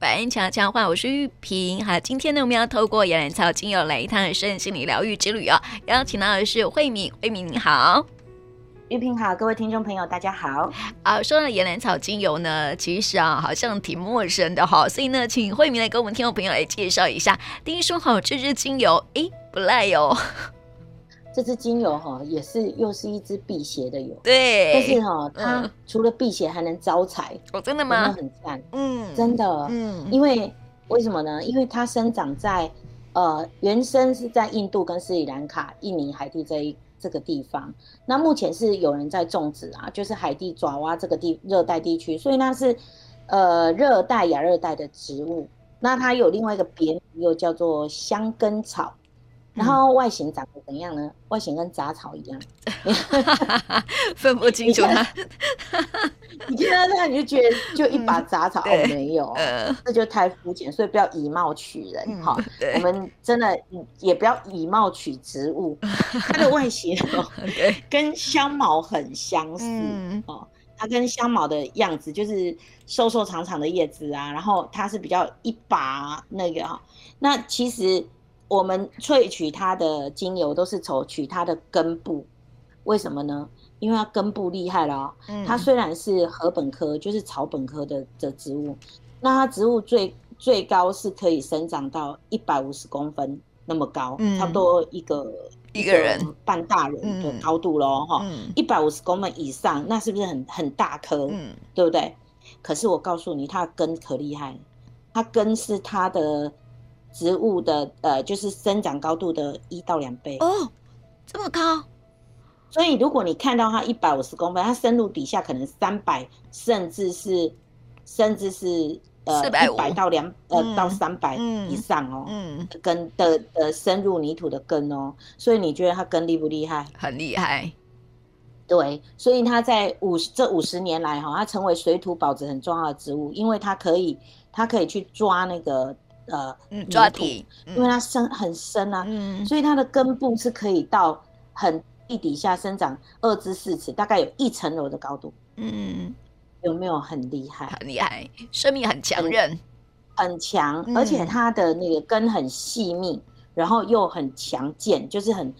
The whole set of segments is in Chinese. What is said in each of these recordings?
百恩强强话，我是玉萍。好，今天呢，我们要透过岩兰草精油来一趟人生心理疗愈之旅哦。邀请到的是慧敏，慧敏你好，玉萍好，各位听众朋友大家好。啊，说到岩兰草精油呢，其实啊，好像挺陌生的哈，所以呢，请慧敏来跟我们听众朋友来介绍一下。听说好这支精油，诶，不赖哟。这支精油哈也是又是一支辟邪的油，对，但是哈它除了辟邪还能招财，哦，真的吗？很赞，嗯，真的，嗯，因为为什么呢？因为它生长在呃原生是在印度跟斯里兰卡、印尼、海地这一这个地方，那目前是有人在种植啊，就是海地爪哇这个地热带地区，所以那是呃热带亚热带的植物，那它有另外一个别名又叫做香根草。然后外形长得怎样呢？外形跟杂草一样，分不清楚它。你看 到它，你就觉得就一把杂草，嗯、哦，没有，呃、这就太肤浅，所以不要以貌取人哈。我们真的也不要以貌取植物。它的外形哦，跟香茅很相似哦。它跟香茅的样子就是瘦瘦长长的叶子啊，然后它是比较一把那个哈。那其实。我们萃取它的精油都是从取它的根部，为什么呢？因为它根部厉害了哦。它虽然是禾本科，就是草本科的的植物，那它植物最最高是可以生长到一百五十公分那么高，差不多一个一个人半大人的高度喽，哈，一百五十公分以上，那是不是很很大棵？嗯，对不对？可是我告诉你，它的根可厉害，它根是它的。植物的呃，就是生长高度的一到两倍哦，这么高。所以如果你看到它一百五十公分，它深入底下可能三百，甚至是甚至是呃一百到两呃到三百以上哦，嗯，根的呃深入泥土的根哦，所以你觉得它根厉不厉害？很厉害。对，所以它在五十这五十年来哈，它成为水土保持很重要的植物，因为它可以它可以去抓那个。呃，抓地，因为它深很深啊，嗯，所以它的根部是可以到很地底下生长二至四尺，大概有一层楼的高度，嗯，有没有很厉害？很厉害，生命很强韧，很强，而且它的那个根很细密，然后又很强健，就是很，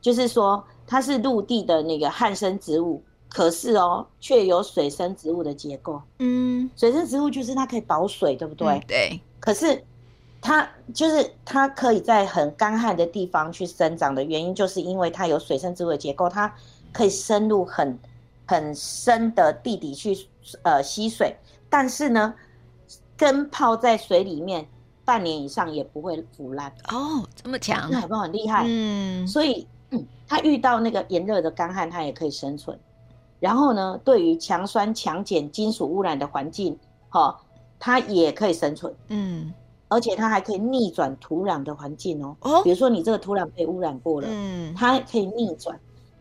就是说它是陆地的那个旱生植物，可是哦，却有水生植物的结构，嗯，水生植物就是它可以保水，对不对？对，可是。它就是它可以在很干旱的地方去生长的原因，就是因为它有水生植物的结构，它可以深入很很深的地底去呃吸水，但是呢，根泡在水里面半年以上也不会腐烂。哦，这么强，那海豹很厉害。嗯，所以嗯，它遇到那个炎热的干旱，它也可以生存。然后呢，对于强酸强碱金属污染的环境，哈、哦，它也可以生存。嗯。而且它还可以逆转土壤的环境哦，哦，比如说你这个土壤被污染过了，嗯，它可以逆转，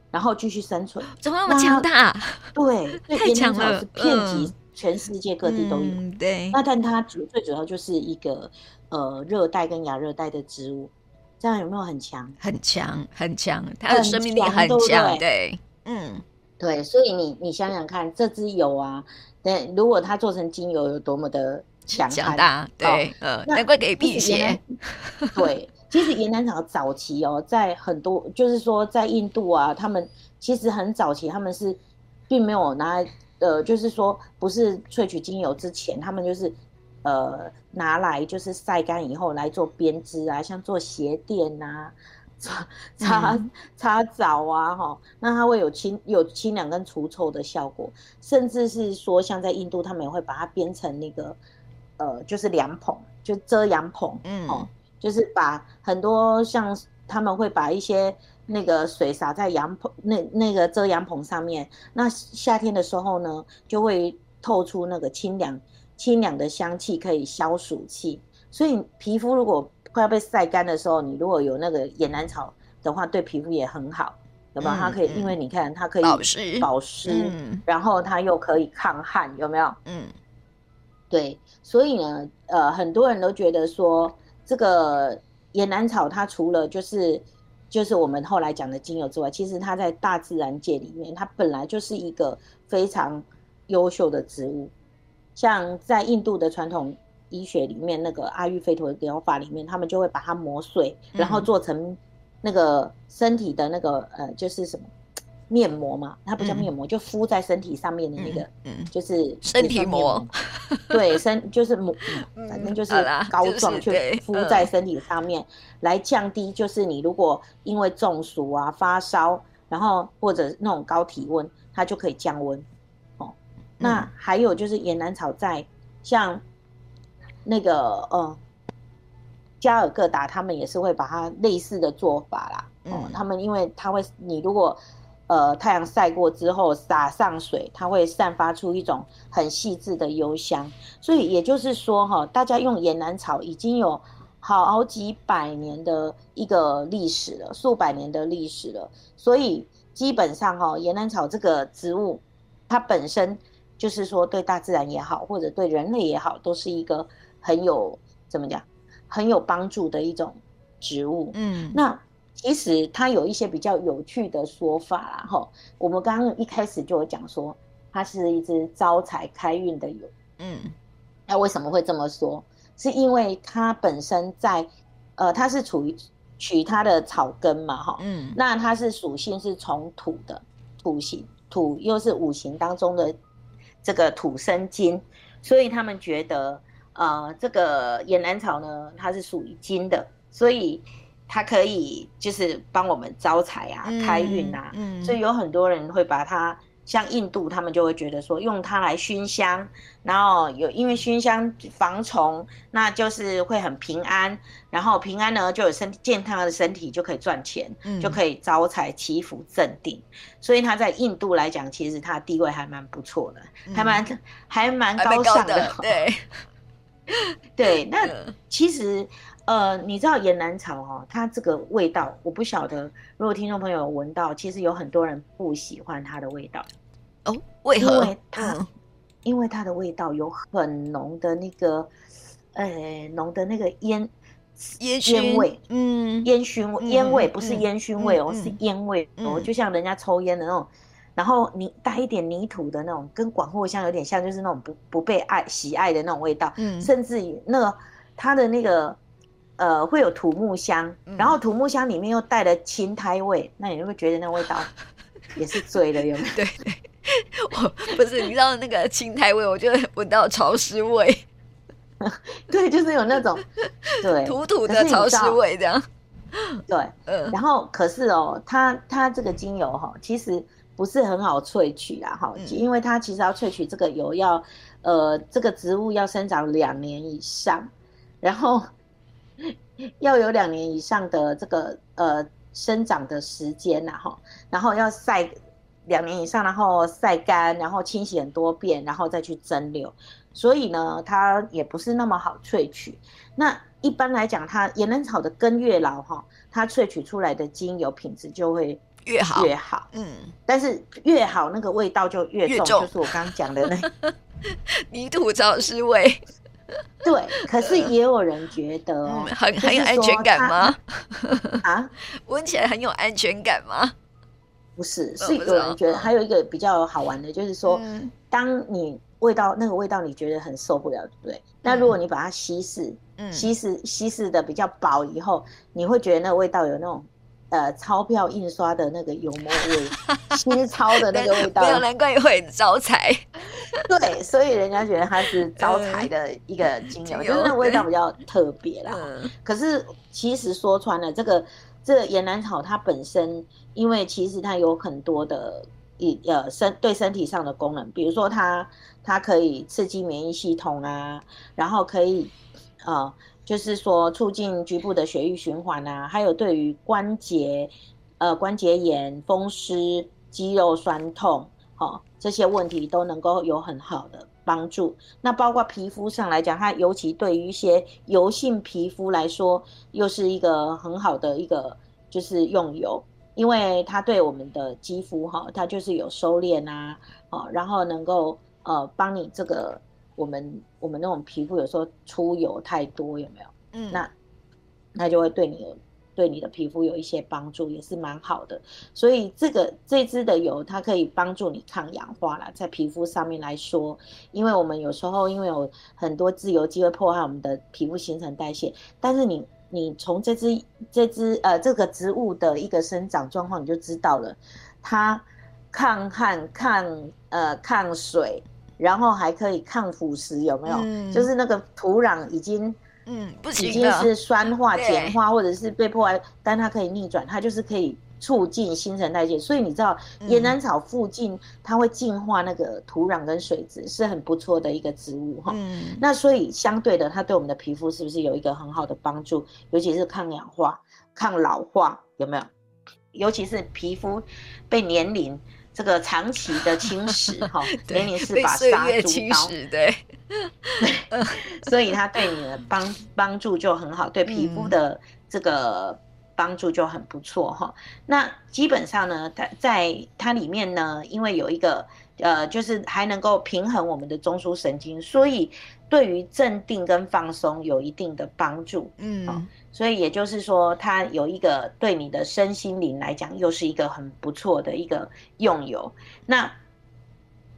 然后继续生存。怎么那么强大？对，太强了，是遍及全世界各地都有。嗯、对，那但它主最主要就是一个呃热带跟亚热带的植物，这样有没有很强？很强，很强，它的生命力很强。对，嗯，对，所以你你想想看，这支油啊，对，如果它做成精油有多么的。强大，对，呃，难怪可以辟邪。对，其实岩兰草早期哦，在很多就是说在印度啊，他们其实很早期，他们是并没有拿，呃，就是说不是萃取精油之前，他们就是呃拿来就是晒干以后来做编织啊，像做鞋垫呐，擦擦擦澡啊，哈，那它会有清有清凉跟除臭的效果，甚至是说像在印度，他们也会把它编成那个。呃，就是凉棚，就遮阳棚，嗯，哦，就是把很多像他们会把一些那个水洒在阳棚那那个遮阳棚上面，那夏天的时候呢，就会透出那个清凉清凉的香气，可以消暑气。所以皮肤如果快要被晒干的时候，你如果有那个野兰草的话，对皮肤也很好，有没有？它可以，因为你看它可以保湿保湿，嗯、然后它又可以抗旱，有没有？嗯。对，所以呢，呃，很多人都觉得说，这个岩兰草它除了就是就是我们后来讲的精油之外，其实它在大自然界里面，它本来就是一个非常优秀的植物。像在印度的传统医学里面那个阿育吠陀疗法里面，他们就会把它磨碎，然后做成那个身体的那个呃，就是什么面膜嘛，它不叫面膜，嗯、就敷在身体上面的那个，嗯，就是身体膜，对，身 就是膜，反正就是膏状，去敷在身体上面，来降低，就是你如果因为中暑啊、发烧，然后或者那种高体温，它就可以降温。哦那还有就是岩兰草在像那个呃加尔各答，他们也是会把它类似的做法啦。哦、嗯，他们因为它会，你如果呃太阳晒过之后洒上水，它会散发出一种很细致的幽香。所以也就是说哈，大家用岩兰草已经有好几百年的一个历史了，数百年的历史了。所以基本上哈，岩兰草这个植物它本身。就是说，对大自然也好，或者对人类也好，都是一个很有怎么讲，很有帮助的一种植物。嗯，那其实它有一些比较有趣的说法啦。哈，我们刚刚一开始就有讲说，它是一支招财开运的油。嗯，那为什么会这么说？是因为它本身在，呃，它是处于取它的草根嘛，哈。嗯，那它是属性是从土的，土型，土又是五行当中的。这个土生金，所以他们觉得，呃，这个岩兰草呢，它是属于金的，所以它可以就是帮我们招财啊、嗯、开运啊。嗯，所以有很多人会把它。像印度，他们就会觉得说，用它来熏香，然后有因为熏香防虫，那就是会很平安，然后平安呢就有身健康的身体就可以赚钱，嗯、就可以招财祈福镇定，所以它在印度来讲，其实它的地位还蛮不错的，嗯、还蛮还蛮高尚的。的对，对，那其实呃，你知道岩兰草哦，它这个味道，我不晓得，如果听众朋友闻到，其实有很多人不喜欢它的味道。哦，为何？因为它，嗯、因为它的味道有很浓的那个，呃，浓的那个烟烟烟味，嗯，烟熏味，烟味不是烟熏味哦，嗯、是烟味哦，嗯、就像人家抽烟的那种，然后你带一点泥土的那种，跟广藿香有点像，就是那种不不被爱喜爱的那种味道，嗯，甚至于那个它的那个呃会有土木香，嗯、然后土木香里面又带了青苔味，那你就会觉得那味道也是醉了，有没有？对 对。我不是，你知道那个青苔味，我就闻到潮湿味。对，就是有那种对土土的潮湿味这样。对，嗯。然后可是哦，它它这个精油哈，其实不是很好萃取啦哈，因为它其实要萃取这个油要呃这个植物要生长两年以上，然后 要有两年以上的这个呃生长的时间呐哈，然后要晒。两年以上，然后晒干，然后清洗很多遍，然后再去蒸馏，所以呢，它也不是那么好萃取。那一般来讲，它岩能草的根越老哈，它萃取出来的精油品质就会越好越好。嗯，但是越好那个味道就越重，越重就是我刚刚讲的那 泥土潮湿味。对，可是也有人觉得、嗯、很很有安全感吗？啊，闻起来很有安全感吗？不是，是有人觉得还有一个比较好玩的，就是说，当你味道那个味道你觉得很受不了，对不对？那如果你把它稀释，稀释稀释的比较薄以后，你会觉得那个味道有那种呃钞票印刷的那个油墨味，新钞的那个味道。没有，难怪会招财。对，所以人家觉得它是招财的一个精油，就是那味道比较特别啦。可是其实说穿了，这个。这个岩兰草它本身，因为其实它有很多的一呃身对身体上的功能，比如说它它可以刺激免疫系统啊，然后可以呃就是说促进局部的血液循环啊，还有对于关节呃关节炎、风湿、肌肉酸痛，哦，这些问题都能够有很好的。帮助。那包括皮肤上来讲，它尤其对于一些油性皮肤来说，又是一个很好的一个就是用油，因为它对我们的肌肤哈，它就是有收敛啊，然后能够呃帮你这个我们我们那种皮肤有时候出油太多有没有？嗯，那那就会对你有对你的皮肤有一些帮助，也是蛮好的。所以这个这支的油，它可以帮助你抗氧化啦，在皮肤上面来说，因为我们有时候因为有很多自由基会破坏我们的皮肤新陈代谢，但是你你从这支这支呃这个植物的一个生长状况，你就知道了，它抗旱、抗呃抗水。然后还可以抗腐蚀，有没有？嗯、就是那个土壤已经，嗯，不行，已经是酸化、碱化，或者是被破坏，但它可以逆转，它就是可以促进新陈代谢。所以你知道，岩兰草附近它会净化那个土壤跟水质，是很不错的一个植物哈。嗯、那所以相对的，它对我们的皮肤是不是有一个很好的帮助？尤其是抗氧化、抗老化，有没有？尤其是皮肤被年龄。这个长期的侵蚀，哈，年龄是把杀猪刀，对，所以它对你的帮帮助就很好，对皮肤的这个帮助就很不错，哈、嗯。那基本上呢，它在它里面呢，因为有一个呃，就是还能够平衡我们的中枢神经，所以对于镇定跟放松有一定的帮助，嗯。所以也就是说，它有一个对你的身心灵来讲，又是一个很不错的一个用油。那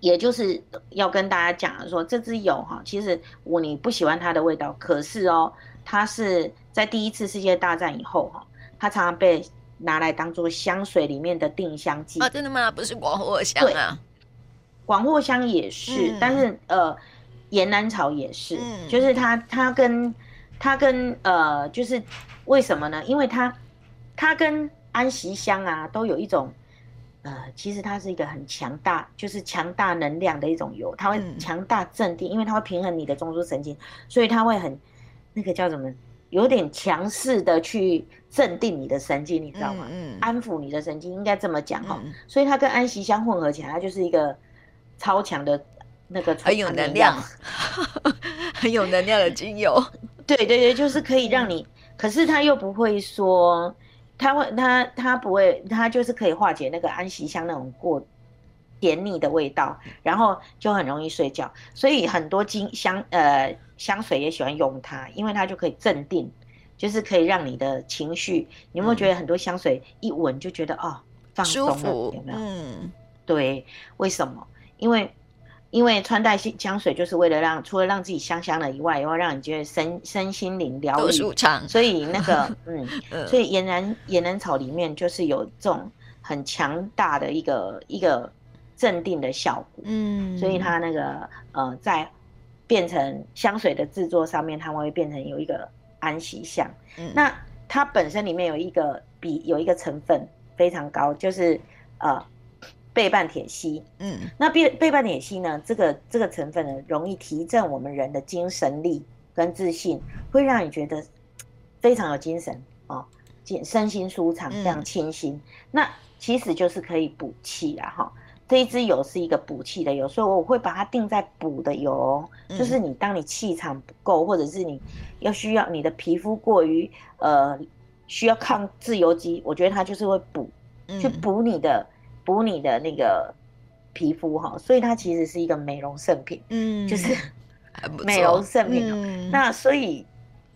也就是要跟大家讲说，这支油哈，其实我你不喜欢它的味道，可是哦，它是在第一次世界大战以后哈，它常常被拿来当做香水里面的定香剂啊。真的吗？不是广藿香啊？广藿香也是，嗯、但是呃，岩兰草也是，嗯、就是它它跟。它跟呃，就是为什么呢？因为它，它跟安息香啊，都有一种，呃，其实它是一个很强大，就是强大能量的一种油，它会强大镇定，嗯、因为它会平衡你的中枢神经，所以它会很那个叫什么，有点强势的去镇定你的神经，你知道吗？嗯，嗯安抚你的神经，应该这么讲哈。嗯、所以它跟安息香混合起来，它就是一个超强的那个很有能量，很有能量的精油。对对对，就是可以让你，可是他又不会说，他会他他不会，他就是可以化解那个安息香那种过甜腻的味道，然后就很容易睡觉。所以很多精香呃香水也喜欢用它，因为它就可以镇定，就是可以让你的情绪。你有没有觉得很多香水一闻就觉得哦放松了？有没有？嗯，对，为什么？因为。因为穿戴香水就是为了让除了让自己香香的以外，也会让你觉得身身心灵疗愈。所以那个 嗯，所以岩兰岩兰草里面就是有这种很强大的一个一个镇定的效果。嗯，所以它那个呃，在变成香水的制作上面，它会变成有一个安息香。嗯，那它本身里面有一个比有一个成分非常高，就是呃。倍半铁烯，嗯，那倍倍半铁烯呢？这个这个成分呢，容易提振我们人的精神力跟自信，会让你觉得非常有精神哦，身心舒畅，非常清新。嗯、那其实就是可以补气啦，哈。这一支油是一个补气的油，所以我会把它定在补的油，嗯、就是你当你气场不够，或者是你要需要你的皮肤过于呃需要抗自由基，我觉得它就是会补，嗯、去补你的。补你的那个皮肤哈，所以它其实是一个美容圣品，嗯，就是美容圣品。嗯、那所以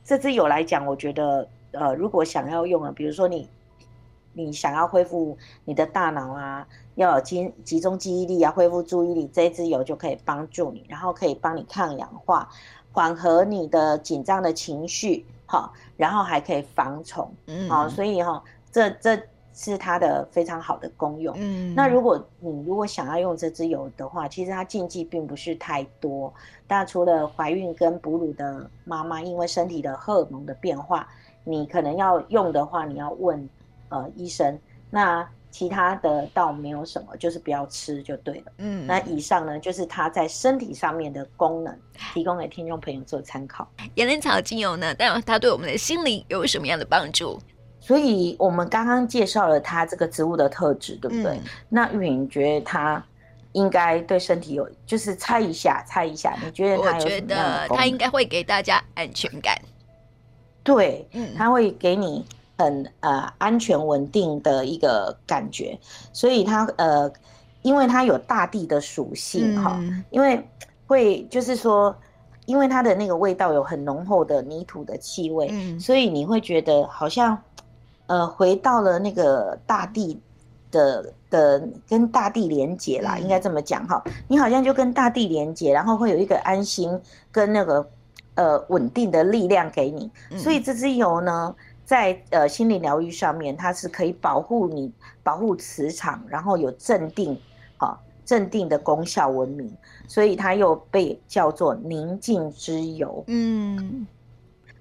这支油来讲，我觉得呃，如果想要用啊，比如说你你想要恢复你的大脑啊，要有集集中记忆力啊，恢复注意力，这支油就可以帮助你，然后可以帮你抗氧化，缓和你的紧张的情绪，好，然后还可以防虫，嗯，好，所以哈，这这。是它的非常好的功用。嗯，那如果你如果想要用这支油的话，其实它禁忌并不是太多。但除了怀孕跟哺乳的妈妈，因为身体的荷尔蒙的变化，你可能要用的话，你要问呃医生。那其他的倒没有什么，就是不要吃就对了。嗯，那以上呢，就是它在身体上面的功能，提供给听众朋友做参考。岩兰草精油呢，但它对我们的心灵有什么样的帮助？所以我们刚刚介绍了它这个植物的特质，对不对？嗯、那玉萍觉得它应该对身体有，就是猜一下，猜一下，你觉得它有什么样的？我觉得它应该会给大家安全感。对，嗯，它会给你很呃安全稳定的一个感觉。所以它呃，因为它有大地的属性哈，嗯、因为会就是说，因为它的那个味道有很浓厚的泥土的气味，嗯、所以你会觉得好像。呃回到了那个大地的的跟大地连接啦，嗯、应该这么讲哈，你好像就跟大地连接，然后会有一个安心跟那个呃稳定的力量给你，嗯、所以这支油呢。在呃心理疗愈上面，它是可以保护你、保护磁场，然后有镇定，啊，镇定的功效闻名，所以它又被叫做宁静之油。嗯，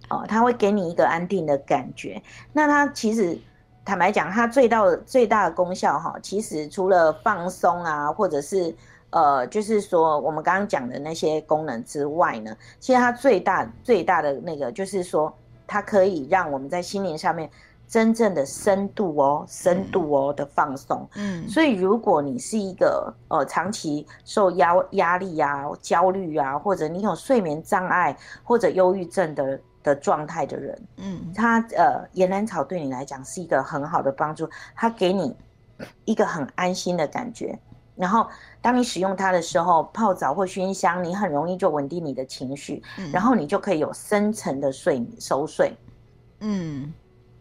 哦，它会给你一个安定的感觉。那它其实坦白讲，它最大的最大的功效哈，其实除了放松啊，或者是呃，就是说我们刚刚讲的那些功能之外呢，其实它最大最大的那个就是说。它可以让我们在心灵上面真正的深度哦，深度哦的放松。嗯，所以如果你是一个呃长期受压压力啊、焦虑啊，或者你有睡眠障碍或者忧郁症的的状态的人，嗯，他呃岩兰草对你来讲是一个很好的帮助，它给你一个很安心的感觉。然后，当你使用它的时候，泡澡或熏香，你很容易就稳定你的情绪，嗯、然后你就可以有深层的睡熟睡。嗯，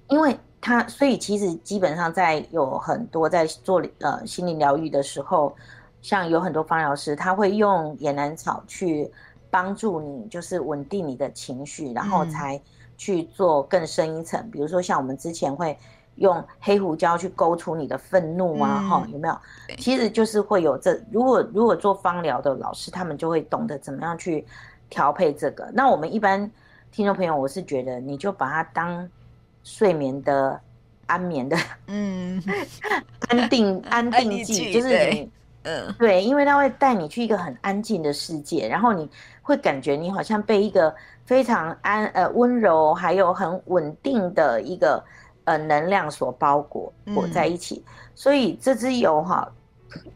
因为它，所以其实基本上在有很多在做呃心灵疗愈的时候，像有很多芳疗师，他会用岩兰草去帮助你，就是稳定你的情绪，然后才去做更深一层。嗯、比如说像我们之前会。用黑胡椒去勾出你的愤怒啊，哈、嗯，有没有？其实就是会有这。如果如果做芳疗的老师，他们就会懂得怎么样去调配这个。那我们一般听众朋友，我是觉得你就把它当睡眠的安眠的，嗯，安定安定剂，就是你，嗯，对，因为它会带你去一个很安静的世界，然后你会感觉你好像被一个非常安呃温柔还有很稳定的一个。呃，能量所包裹裹在一起，嗯、所以这支油哈，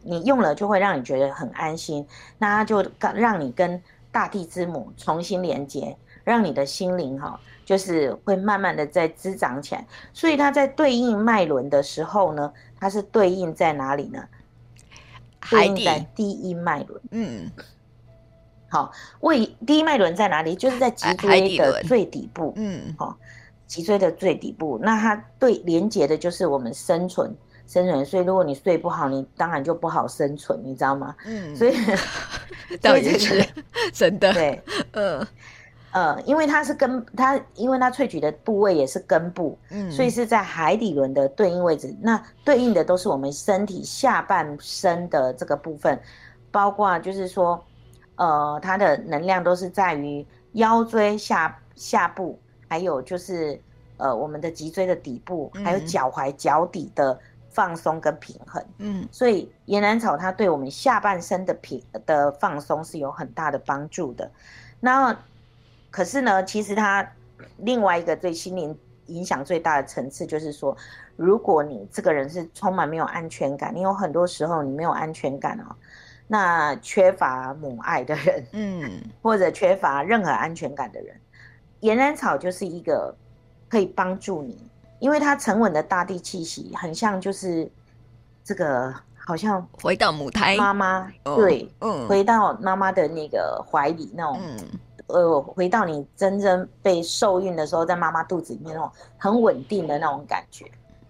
你用了就会让你觉得很安心，那它就让你跟大地之母重新连接，让你的心灵哈，就是会慢慢的在滋长起来。所以它在对应脉轮的时候呢，它是对应在哪里呢？对应在第一脉轮。嗯，好，位第一脉轮在哪里？就是在脊椎的最底部。嗯，好。脊椎的最底部，那它对连接的就是我们生存，生存。所以如果你睡不好，你当然就不好生存，你知道吗？嗯，所以，所以这是真的。对，嗯，呃，因为它是根，它因为它萃取的部位也是根部，嗯，所以是在海底轮的对应位置。那对应的都是我们身体下半身的这个部分，包括就是说，呃，它的能量都是在于腰椎下下部。还有就是，呃，我们的脊椎的底部，还有脚踝脚底的放松跟平衡。嗯，所以岩兰草它对我们下半身的平的放松是有很大的帮助的。那可是呢，其实它另外一个对心灵影响最大的层次，就是说，如果你这个人是充满没有安全感，你有很多时候你没有安全感哦，那缺乏母爱的人，嗯，或者缺乏任何安全感的人。岩兰草就是一个可以帮助你，因为它沉稳的大地气息，很像就是这个好像回到母胎。妈妈，对，嗯，回到妈妈的那个怀里那种，嗯，呃，回到你真正被受孕的时候，在妈妈肚子里面那种很稳定的那种感觉，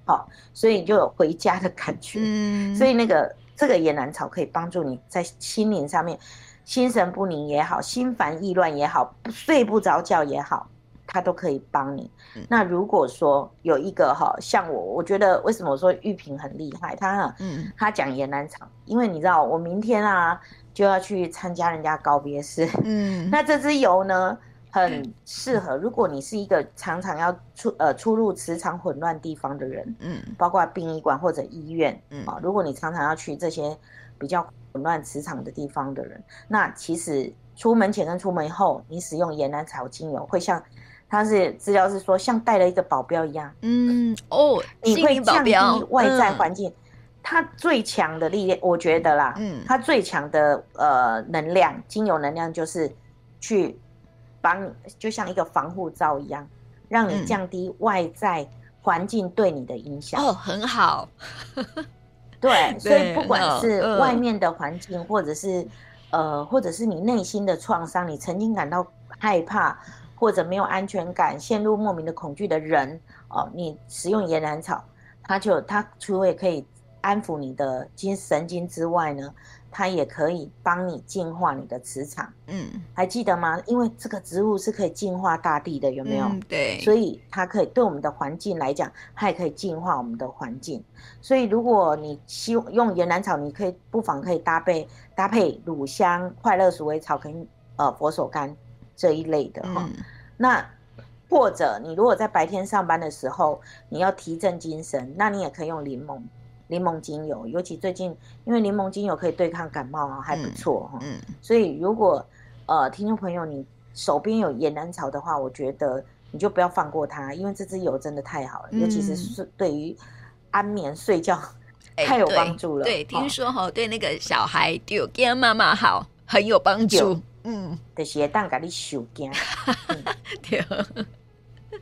好，所以就有回家的感觉，嗯，所以那个这个野兰草可以帮助你在心灵上面。心神不宁也好，心烦意乱也好，睡不着觉也好，它都可以帮你。嗯、那如果说有一个哈，像我，我觉得为什么我说玉萍很厉害？他嗯，他讲岩兰草，因为你知道，我明天啊就要去参加人家告别式，嗯，那这支油呢很适合，如果你是一个常常要出呃出入磁场混乱地方的人，嗯，包括殡仪馆或者医院，嗯啊，如果你常常要去这些比较。混乱磁场的地方的人，那其实出门前跟出门后，你使用岩兰草精油，会像它是资料是说，像带了一个保镖一样。嗯哦，你会降低外在环境，嗯、它最强的力量，我觉得啦，嗯，它最强的呃能量，精油能量就是去帮你，就像一个防护罩一样，让你降低外在环境对你的影响。哦，很好。对，所以不管是外面的环境，或者是，呃，或者是你内心的创伤，你曾经感到害怕，或者没有安全感、陷入莫名的恐惧的人哦，你使用岩兰草，它就它除了可以安抚你的精神经之外呢。它也可以帮你净化你的磁场，嗯，还记得吗？因为这个植物是可以净化大地的，有没有？嗯、对，所以它可以对我们的环境来讲，它也可以净化我们的环境。所以如果你希望用岩兰草，你可以不妨可以搭配搭配乳香、快乐鼠尾草跟呃佛手柑这一类的哈、嗯。那或者你如果在白天上班的时候，你要提振精神，那你也可以用柠檬。柠檬精油，尤其最近，因为柠檬精油可以对抗感冒啊，还不错哈、嗯。嗯，所以如果呃听众朋友你手边有野兰草的话，我觉得你就不要放过它，因为这支油真的太好了，嗯、尤其是睡对于安眠睡觉 太有帮助了。对，对，听说哈，对那个小孩丢给妈妈好，很有帮助。嗯，就是会当给你收惊。对，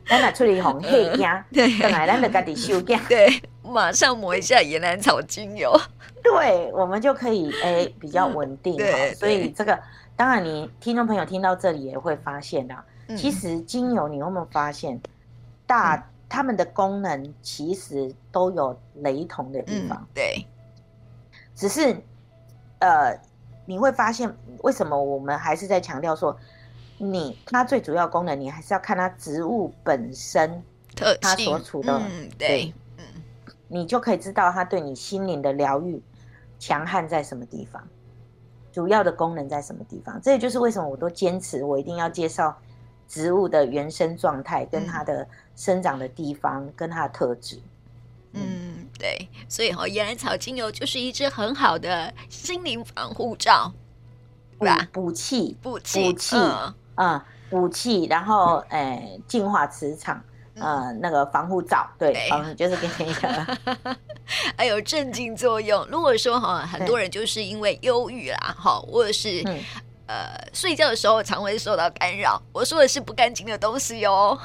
咱若出去红黑惊，等下咱就家己收惊。对。马上抹一下岩兰草精油，对，我们就可以诶、欸、比较稳定。对，所以这个当然，你听众朋友听到这里也会发现啊，嗯、其实精油你有没有发现，大它们的功能其实都有雷同的地方。嗯、对，只是呃，你会发现为什么我们还是在强调说，你它最主要功能，你还是要看它植物本身特它所处的、嗯、对。对你就可以知道它对你心灵的疗愈强悍在什么地方，主要的功能在什么地方。这也就是为什么我都坚持我一定要介绍植物的原生状态，跟它的生长的地方，嗯、跟它的特质。嗯，对。所以哦，岩兰草精油就是一支很好的心灵防护罩，对吧？补气，补气，补气，嗯，补气，然后诶，净化磁场。呃，那个防护罩，对，防、嗯、就是给你的 还有镇静作用。如果说哈，很多人就是因为忧郁啦，哈，或者是、嗯、呃睡觉的时候常会受到干扰。我说的是不干净的东西哟，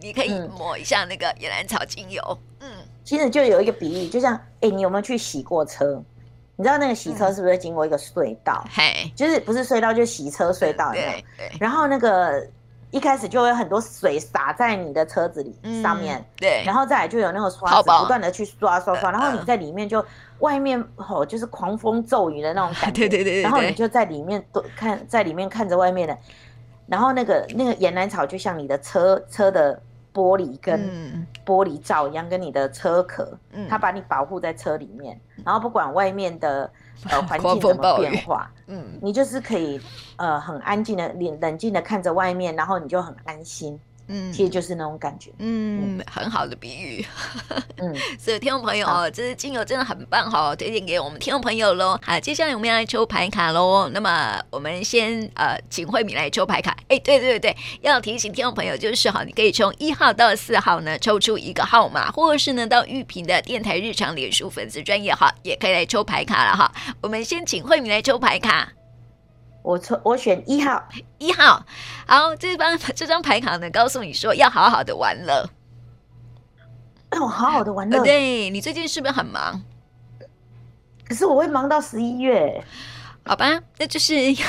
你可以抹一下那个野兰草精油。嗯，其实就有一个比喻，就像哎，你有没有去洗过车？你知道那个洗车是不是经过一个隧道？嘿、嗯，就是不是隧道，就是洗车隧道有有？对对。然后那个。一开始就会有很多水洒在你的车子里上面，嗯、对，然后再来就有那个刷子不断的去刷刷刷，然后你在里面就外面吼就是狂风骤雨的那种感觉，对对对，对，然后你就在里面都看在里面看着外面的，然后那个那个岩兰草就像你的车车的玻璃跟玻璃罩一样，跟你的车壳，它把你保护在车里面，然后不管外面的。呃，环境怎么变化？嗯，你就是可以呃很安静的、冷冷静的看着外面，然后你就很安心。嗯，其实就是那种感觉。嗯，嗯很好的比喻。嗯，所以听众朋友哦，这支精油真的很棒哈，推荐给我们听众朋友喽。好，接下来我们要来抽牌卡喽。那么我们先呃，请慧敏来抽牌卡。哎，对对对对，要提醒听众朋友就是哈，你可以从一号到四号呢抽出一个号码，或者是呢到玉屏的电台日常脸书粉丝专业哈，也可以来抽牌卡了哈。我们先请慧敏来抽牌卡。我抽，我选一号，一号。好，这张 这张牌卡呢，告诉你说要好好的玩乐，要好好的玩乐。对，你最近是不是很忙？可是我会忙到十一月。好吧，那就是要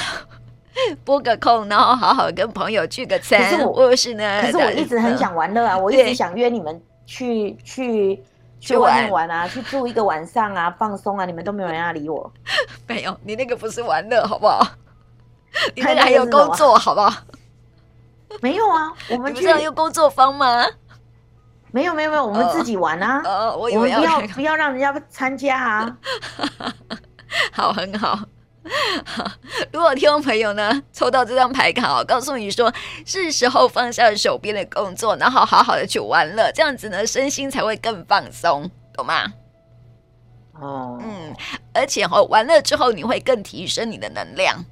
拨个空，然后好好跟朋友聚个餐。可是我，或是呢？可是我一直很想玩乐啊，我一直想约你们去去去外面玩啊，去住一个晚上啊，放松啊，你们都没有人要理我。没有，你那个不是玩乐，好不好？你那个还有工作，好不好？没有啊，我们这样有工作方吗？没有，没有，没有，我们自己玩啊。哦，我，我们不要不要让人家参加啊。好，很好。如果听众朋友呢抽到这张牌卡，我告诉你说，是时候放下手边的工作，然后好好的去玩乐，这样子呢，身心才会更放松，懂吗？哦，嗯，而且哦，玩乐之后你会更提升你的能量。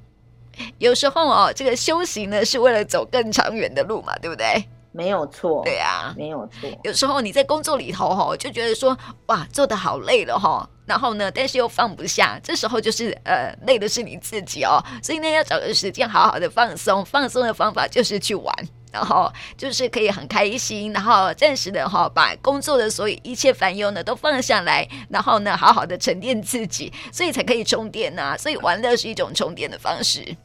有时候哦，这个修行呢是为了走更长远的路嘛，对不对？没有错。对啊，没有错。有时候你在工作里头哈，就觉得说哇，做的好累了哈，然后呢，但是又放不下，这时候就是呃，累的是你自己哦。所以呢，要找个时间好好的放松，放松的方法就是去玩，然后就是可以很开心，然后暂时的哈，把工作的所有一切烦忧呢都放下来，然后呢，好好的沉淀自己，所以才可以充电呐。所以玩乐是一种充电的方式。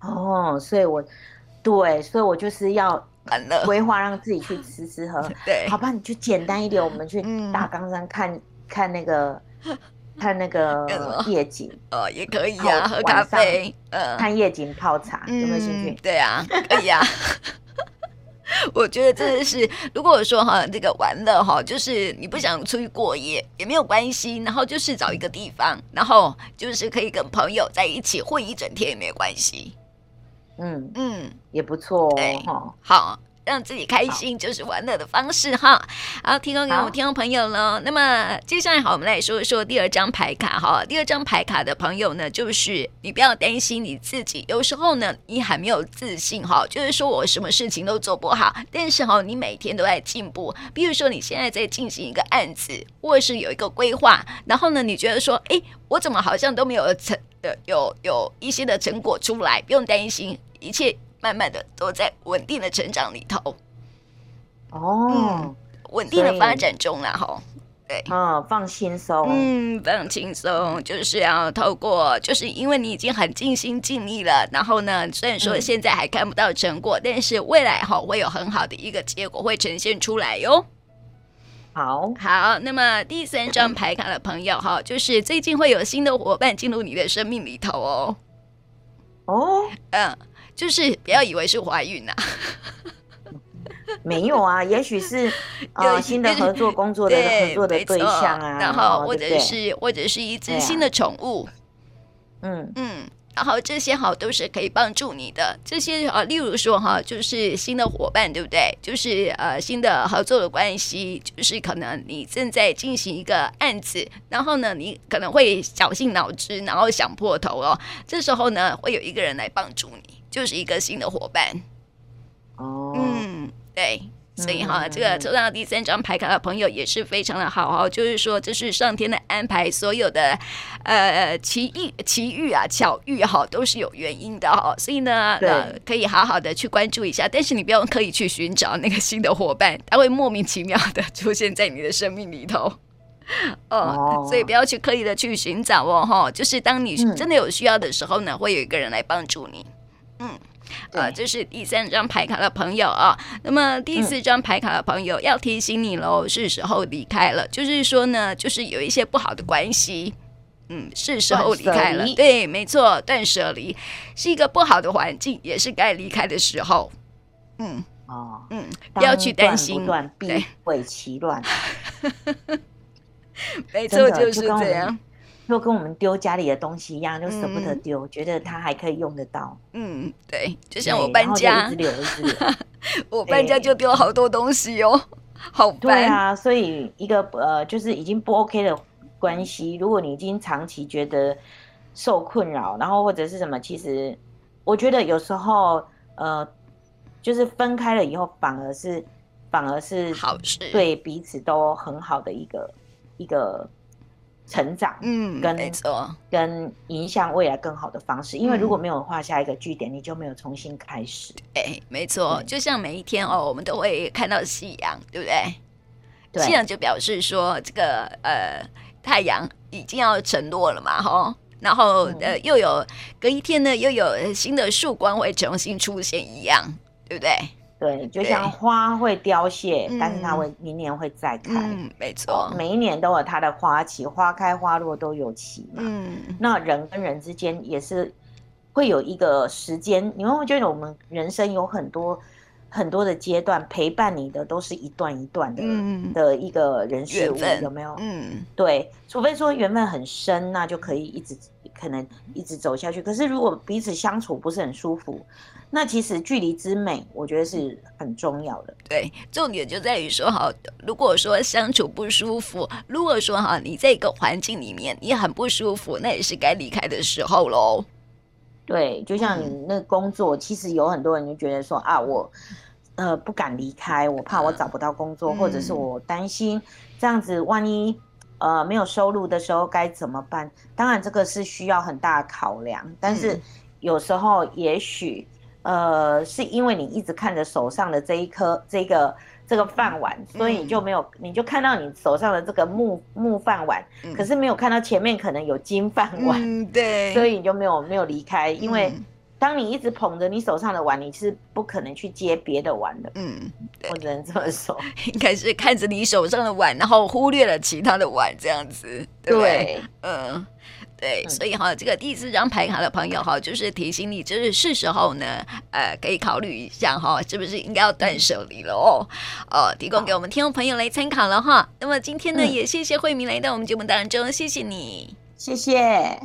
哦，所以我对，所以我就是要完了规划让自己去吃吃喝。对，好吧，你就简单一点，我们去大冈山看、嗯、看那个看那个夜景哦，也可以啊，喝咖啡，呃，看夜景泡茶，嗯、有没有兴趣？对啊，可以啊。我觉得真的是，如果说哈，这个玩乐哈，就是你不想出去过夜也没有关系，然后就是找一个地方，然后就是可以跟朋友在一起混一整天也没有关系。嗯嗯，也不错哦。好。让自己开心就是玩乐的方式哈，好，提供给我们听众朋友喽。那么接下来好，我们来说一说第二张牌卡哈。第二张牌卡的朋友呢，就是你不要担心你自己，有时候呢，你还没有自信哈，就是说我什么事情都做不好，但是哈，你每天都在进步。比如说你现在在进行一个案子，或者是有一个规划，然后呢，你觉得说，哎，我怎么好像都没有成，有有有一些的成果出来，不用担心，一切。慢慢的都在稳定的成长里头，哦，嗯、稳定的发展中了哈，对，嗯，放轻松，嗯，放轻松，就是要透过，就是因为你已经很尽心尽力了，然后呢，虽然说现在还看不到成果，嗯、但是未来哈会有很好的一个结果会呈现出来哟。好，好，那么第三张牌卡的朋友哈，就是最近会有新的伙伴进入你的生命里头哦，哦，嗯。就是不要以为是怀孕呐、啊，没有啊，也许是 呃新的合作工作的合作的对象啊，然后或者是或者是一只新的宠物，嗯。嗯。然后这些好都是可以帮助你的，这些啊，例如说哈，就是新的伙伴，对不对？就是呃新的合作的关系，就是可能你正在进行一个案子，然后呢，你可能会绞尽脑汁，然后想破头哦。这时候呢，会有一个人来帮助你，就是一个新的伙伴。哦，嗯，对。所以哈，这个抽到第三张牌卡的朋友也是非常的好哈，就是说这是上天的安排，所有的呃奇遇奇遇啊巧遇哈都是有原因的哈，所以呢呃可以好好的去关注一下，但是你不用刻意去寻找那个新的伙伴，他会莫名其妙的出现在你的生命里头。哦，所以不要去刻意的去寻找哦哈，就是当你真的有需要的时候呢，会有一个人来帮助你，嗯。呃，这是第三张牌卡的朋友啊。那么第四张牌卡的朋友要提醒你喽，是时候离开了。就是说呢，就是有一些不好的关系，嗯，是时候离开了。对，没错，断舍离是一个不好的环境，也是该离开的时候。嗯，哦，嗯，不要去担心，断必毁其乱。没错，就是这样。就跟我们丢家里的东西一样，就舍不得丢，嗯、觉得它还可以用得到。嗯，对，就像我搬家，一直留，一直留。我搬家就丢了好多东西哦，好搬。对啊，所以一个呃，就是已经不 OK 的关系，如果你已经长期觉得受困扰，然后或者是什么，其实我觉得有时候呃，就是分开了以后，反而是反而是好事，对彼此都很好的一个一个。成长，嗯，跟没错，跟影响未来更好的方式，因为如果没有画下一个句点，你就没有重新开始。哎，没错，就像每一天哦，我们都会看到夕阳，对不对？对，夕阳就表示说这个呃太阳已经要沉落了嘛，哈，然后呃又有隔一天呢，又有新的曙光会重新出现一样，对不对？对，就像花会凋谢，但是它会明年会再开。嗯，没错，每一年都有它的花期，花开花落都有期嘛。嗯，那人跟人之间也是会有一个时间，你会不会觉得我们人生有很多很多的阶段，陪伴你的都是一段一段的的一个人事物，有没有？嗯，对，除非说缘分很深，那就可以一直可能一直走下去。可是如果彼此相处不是很舒服。那其实距离之美，我觉得是很重要的。对，重点就在于说哈，如果说相处不舒服，如果说哈，你在一个环境里面你很不舒服，那也是该离开的时候喽。对，就像你那工作，嗯、其实有很多人就觉得说啊，我呃不敢离开，我怕我找不到工作，嗯、或者是我担心这样子，万一呃没有收入的时候该怎么办？当然这个是需要很大的考量，但是有时候也许。呃，是因为你一直看着手上的这一颗这个这个饭碗，所以你就没有，嗯、你就看到你手上的这个木木饭碗，嗯、可是没有看到前面可能有金饭碗，嗯、对，所以你就没有没有离开，因为当你一直捧着你手上的碗，你是不可能去接别的碗的。嗯，我只能这么说，应该是看着你手上的碗，然后忽略了其他的碗，这样子。对，对嗯。对，所以哈，这个第四张牌卡的朋友哈，就是提醒你，就是是时候呢，呃，可以考虑一下哈，是不是应该要断舍离了哦？哦，提供给我们听众朋友来参考了哈。那么今天呢，也谢谢慧明来到我们节目当中，谢谢你，谢谢。